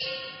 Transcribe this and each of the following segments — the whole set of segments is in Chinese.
you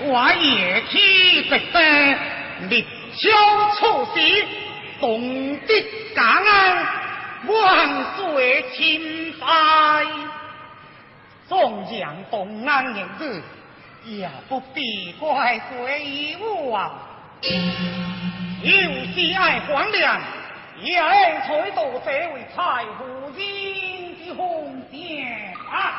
我也替得得，立交错时，懂得感恩，万岁钦差。纵将东安人子，也不必怪罪于我。有心爱皇粮，也爱采到这位蔡夫人的红线啊。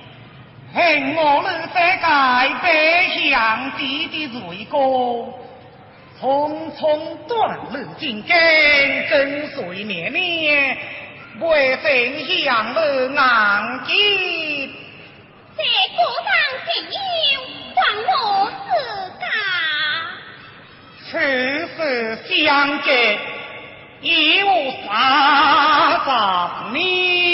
恨我们三界北向地的罪过，匆匆断了金根，真水绵绵，未曾向我难尽。这国上朋友，还我自家。此事相见，一无啥啥你。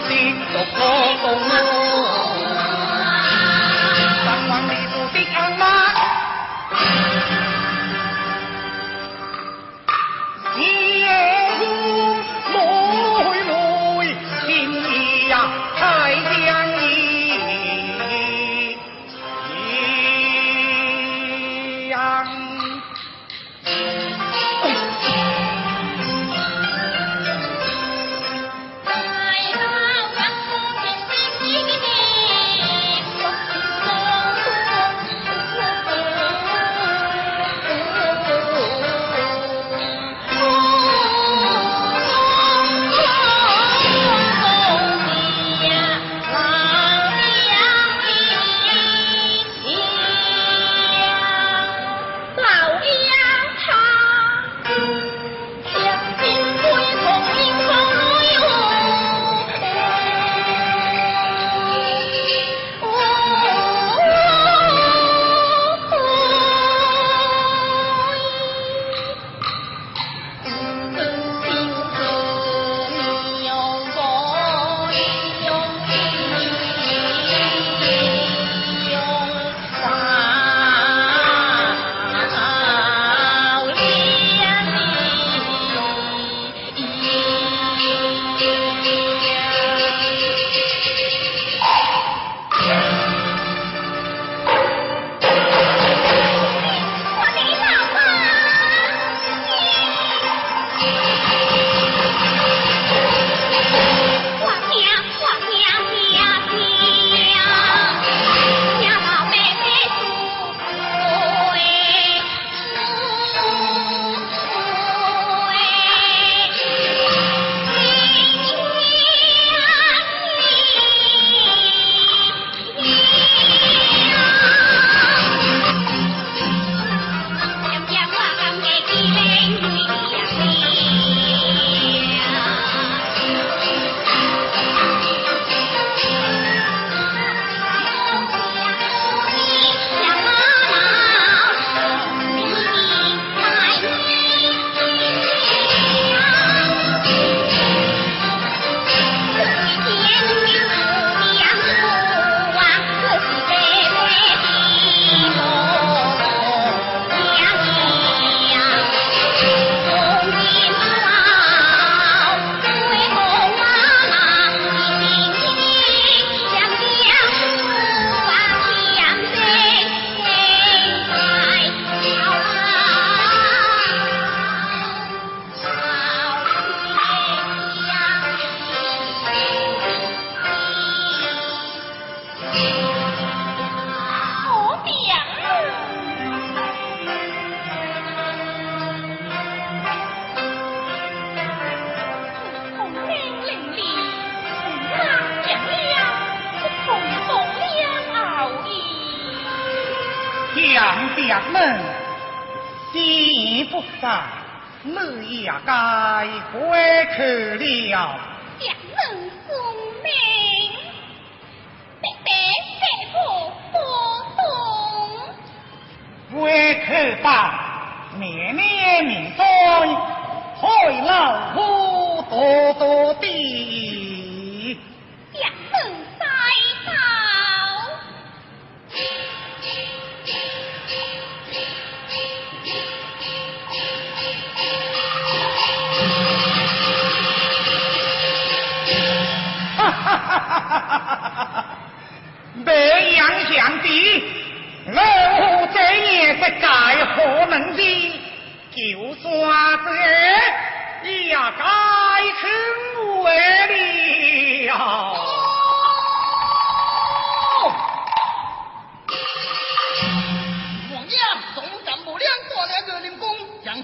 Juancito Coco San Juan y Tuticalma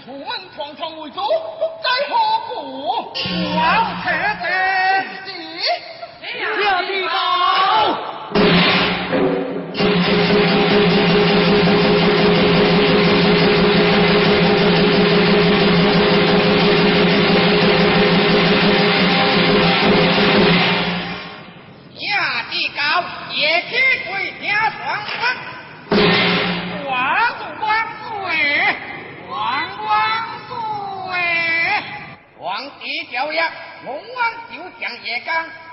出门闯闯为主，不在何故？王扯蛋，你。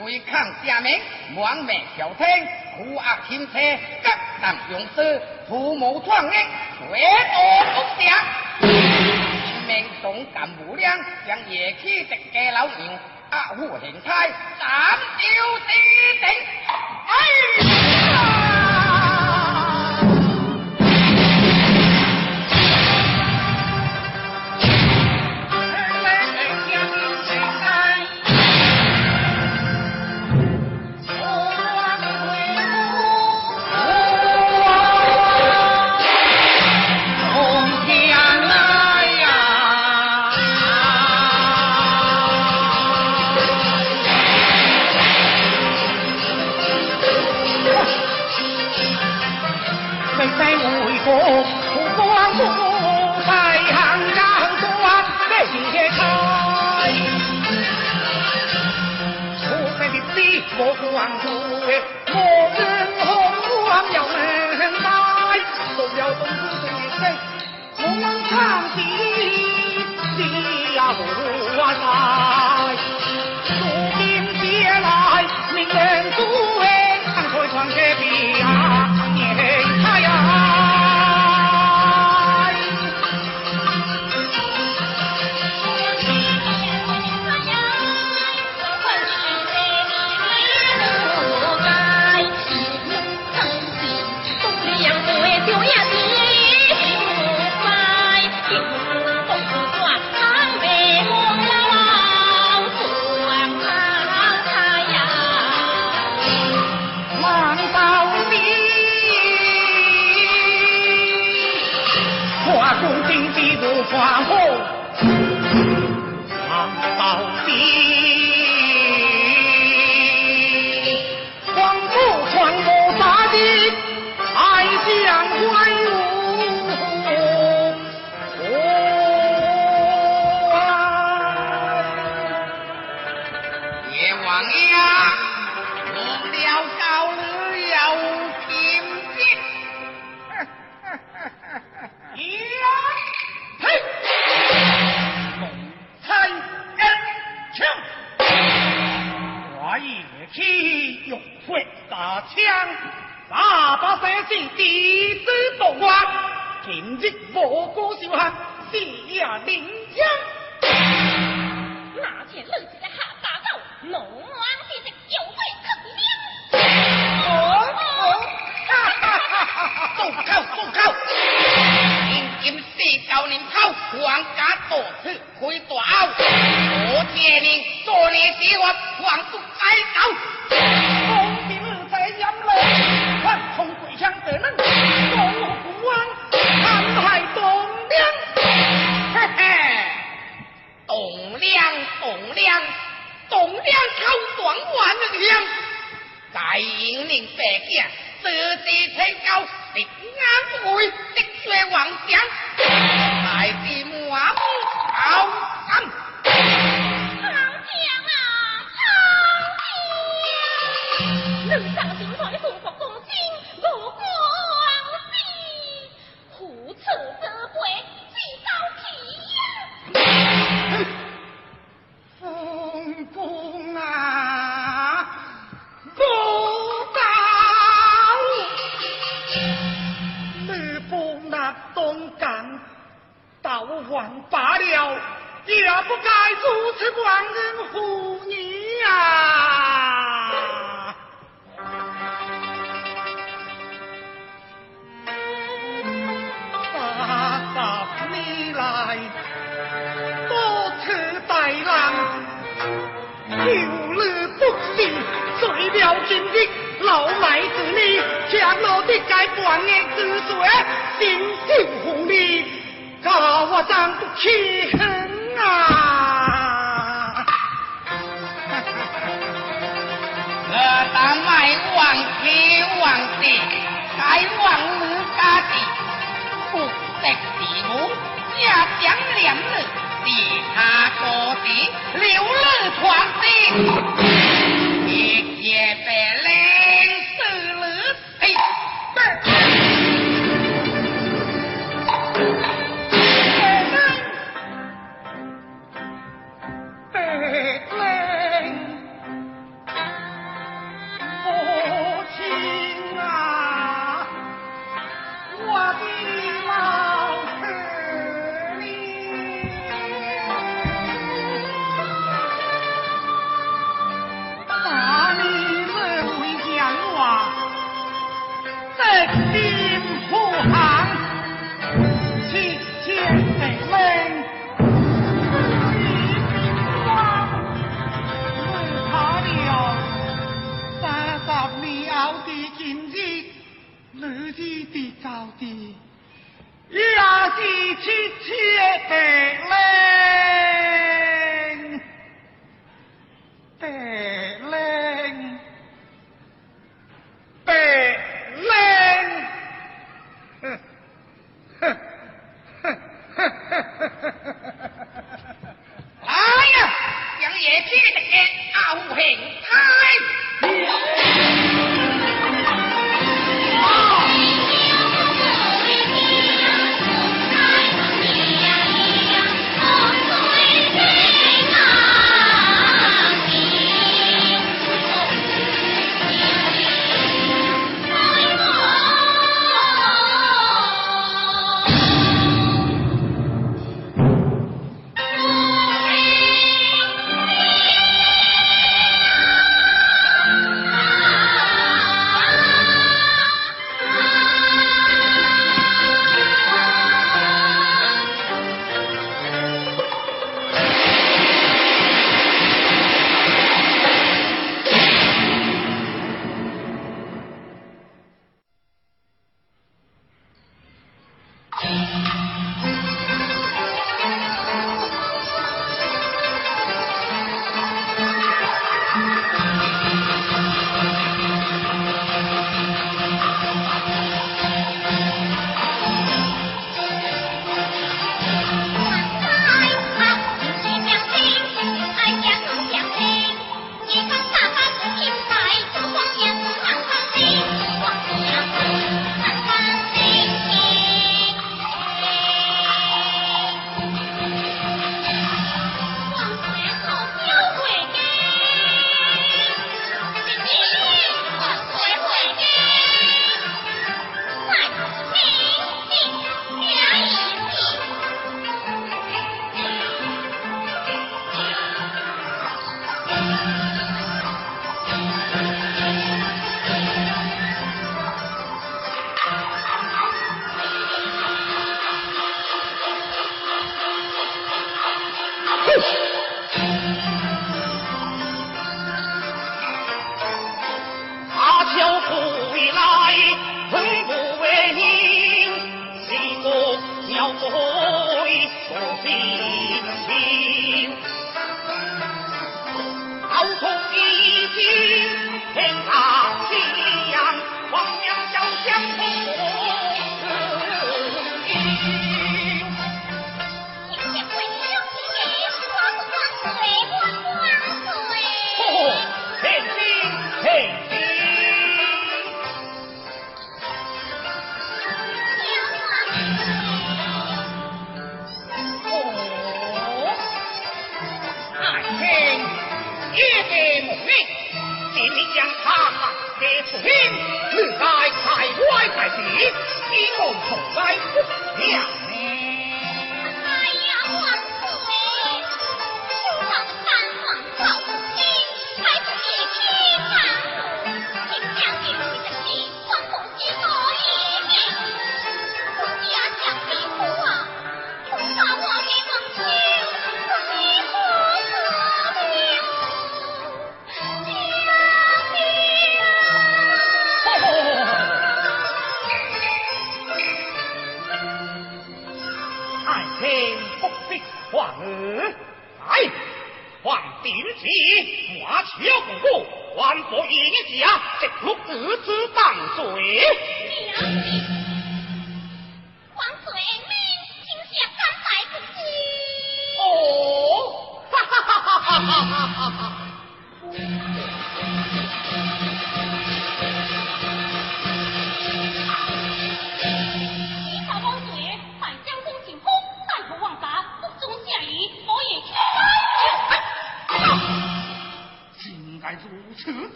违抗下面，亡命朝天，苦恶轻车，各当勇士，图谋创业，绝无不降。一名勇敢无量，将夜气的家老牛压虎形态，斩丢敌顶。哎！万岁！我们红军要命来，送了同志的命，我们唱起的呀歌来。苏军前来，民兵多哎，开窗射击啊！花。我哥小汉，射野林江。东干，倒王罢了，也不该如此忘恩负义啊！大嫂你来，多次带郎。旧日不是谁了今日老来子你，强罗的该半夜之水，心就红你，教我怎不气恨啊！我当卖王天王地，该王日家地，不得地母，家将两日，地他各地，流日传地，一切白领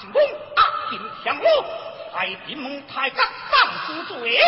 进宫，暗进相罗，太平门太监放主罪。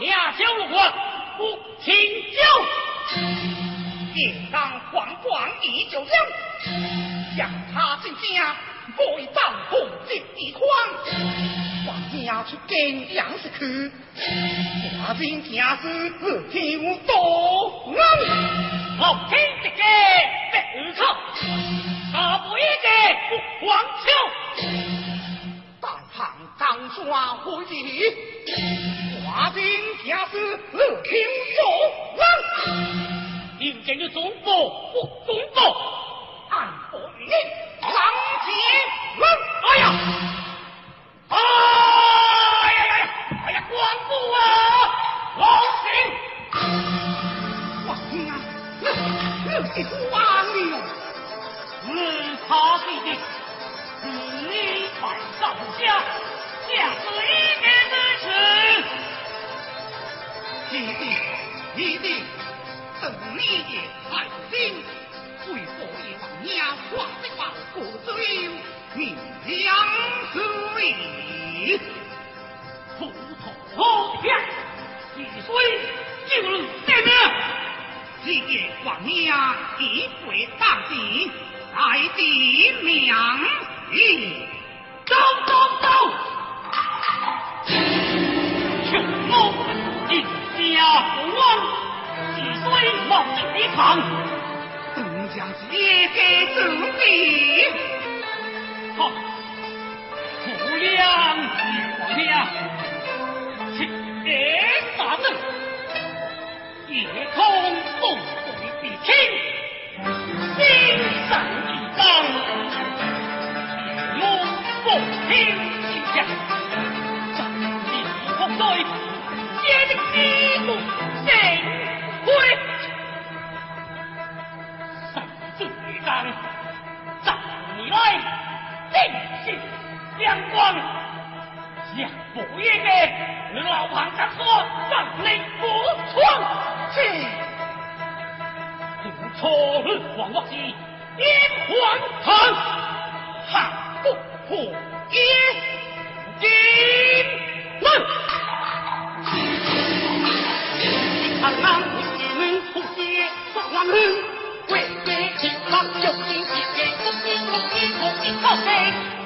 下酒如何？不，轻酒。应当黄壮以酒香，将他进家，为报红进一筐。王家去金杨氏去，大丁家子自求都难。好听的歌，别胡唱，他不一个不黄酒。大堂当抓回去。大兵压制乐廷纵横民间的忠仆不忠仆汉伯与你狼结哎呀哎呀呀呀哎呀光复啊王庭王啊你是何方的人你曹丕的妻儿曹家下贱之子一定一定，等你也开心，为何一亡压化的话，不知有你娘子里，不同何天，几岁就能得名？今夜王压一回大殿，来的娘，走。走走一旁，东将军该怎地？好，父亮、父亮，七爷大怒，夜通怒火的青，心上一方，用不平下，战地同在，皆敌。来，正是阳光。将不夜的老王家说，放你不闯去。不闯黄我是阴皇堂，汉不破阴阴门。们不，为？郎君有意妾妾封你百万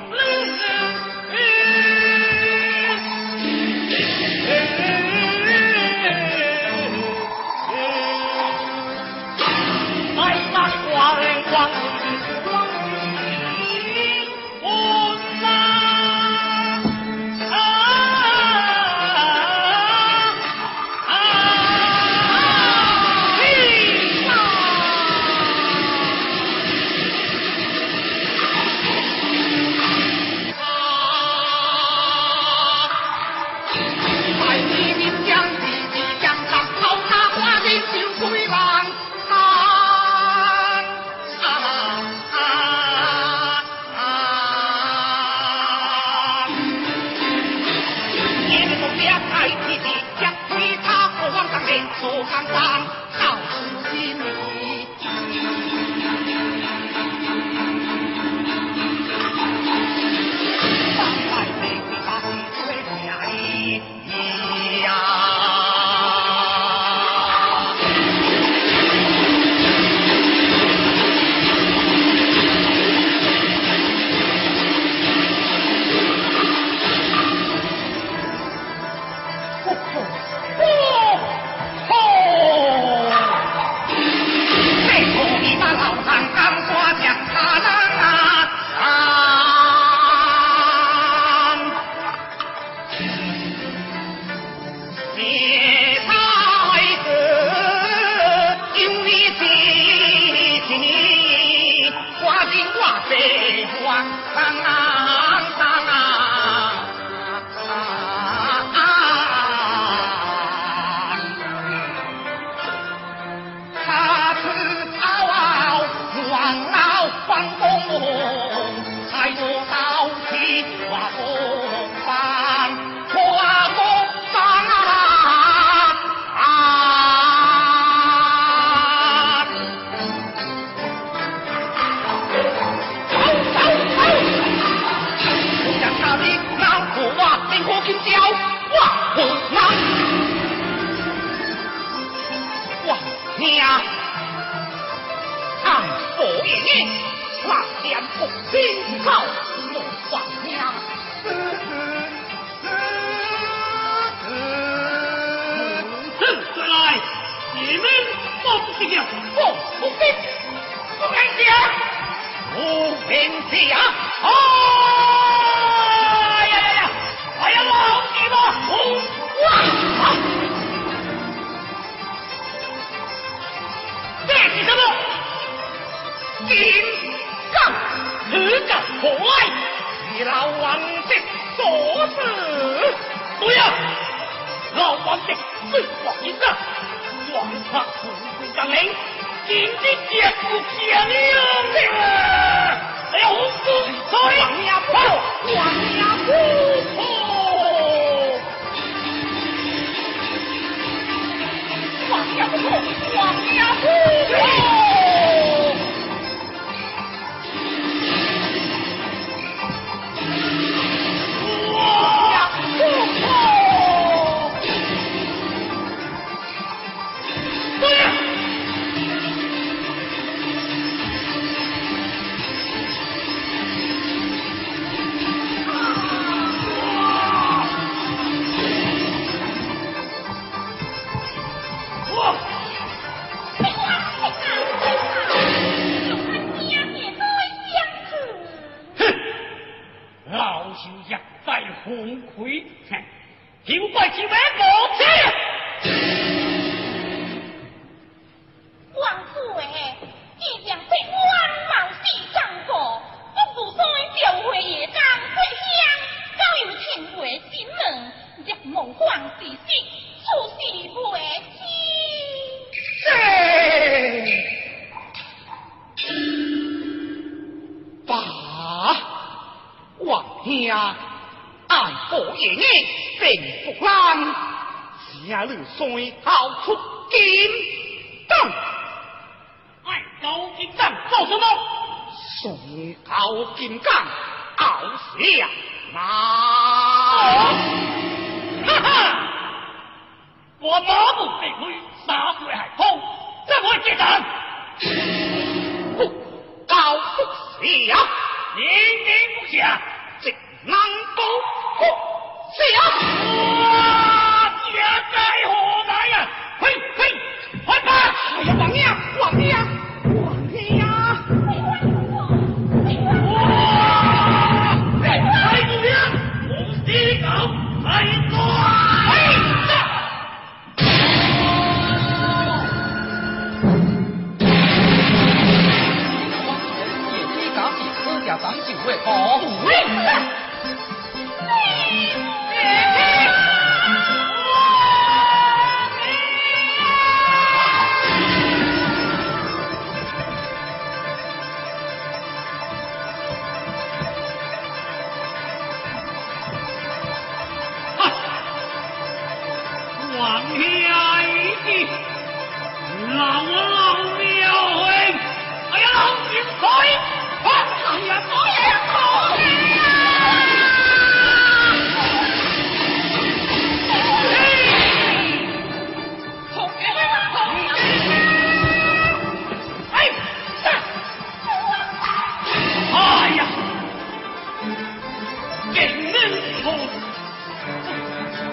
人头。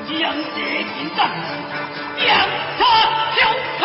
将这金战，将他挑开。